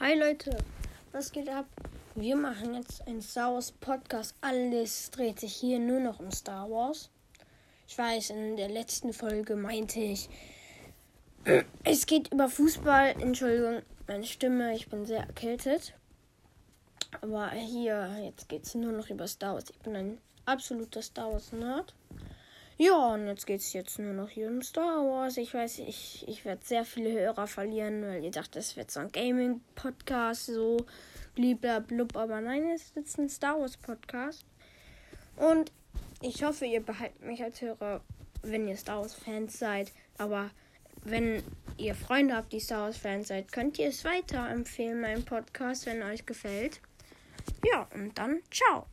Hi Leute, was geht ab? Wir machen jetzt einen Star Wars Podcast. Alles dreht sich hier nur noch um Star Wars. Ich weiß, in der letzten Folge meinte ich, es geht über Fußball. Entschuldigung, meine Stimme, ich bin sehr erkältet. Aber hier, jetzt geht es nur noch über Star Wars. Ich bin ein absoluter Star Wars Nerd. Ja, und jetzt geht es jetzt nur noch hier um Star Wars. Ich weiß, ich, ich werde sehr viele Hörer verlieren, weil ihr dacht, das wird so ein Gaming-Podcast, so blub, aber nein, es ist jetzt ein Star Wars-Podcast. Und ich hoffe, ihr behaltet mich als Hörer, wenn ihr Star Wars-Fans seid. Aber wenn ihr Freunde habt, die Star Wars-Fans seid, könnt ihr es weiterempfehlen, meinen Podcast, wenn euch gefällt. Ja, und dann ciao.